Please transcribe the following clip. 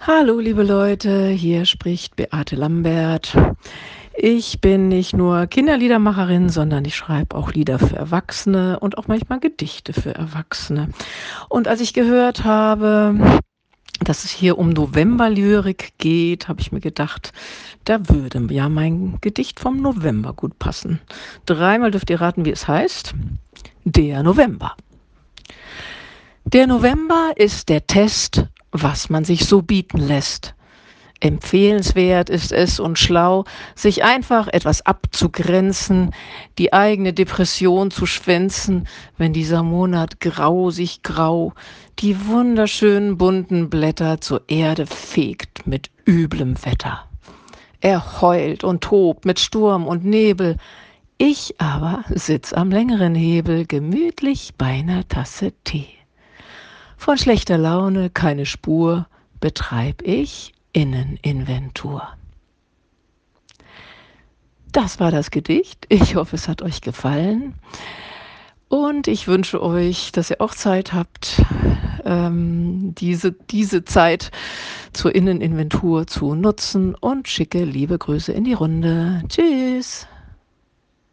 Hallo, liebe Leute, hier spricht Beate Lambert. Ich bin nicht nur Kinderliedermacherin, sondern ich schreibe auch Lieder für Erwachsene und auch manchmal Gedichte für Erwachsene. Und als ich gehört habe, dass es hier um Novemberlyrik geht, habe ich mir gedacht, da würde ja mein Gedicht vom November gut passen. Dreimal dürft ihr raten, wie es heißt. Der November. Der November ist der Test, was man sich so bieten lässt. Empfehlenswert ist es und schlau, sich einfach etwas abzugrenzen, die eigene Depression zu schwänzen, wenn dieser Monat grausig grau die wunderschönen bunten Blätter zur Erde fegt mit üblem Wetter. Er heult und tobt mit Sturm und Nebel, ich aber sitz am längeren Hebel gemütlich bei einer Tasse Tee. Von schlechter Laune keine Spur, betreib ich Inneninventur. Das war das Gedicht. Ich hoffe, es hat euch gefallen. Und ich wünsche euch, dass ihr auch Zeit habt, ähm, diese, diese Zeit zur Inneninventur zu nutzen und schicke liebe Grüße in die Runde. Tschüss.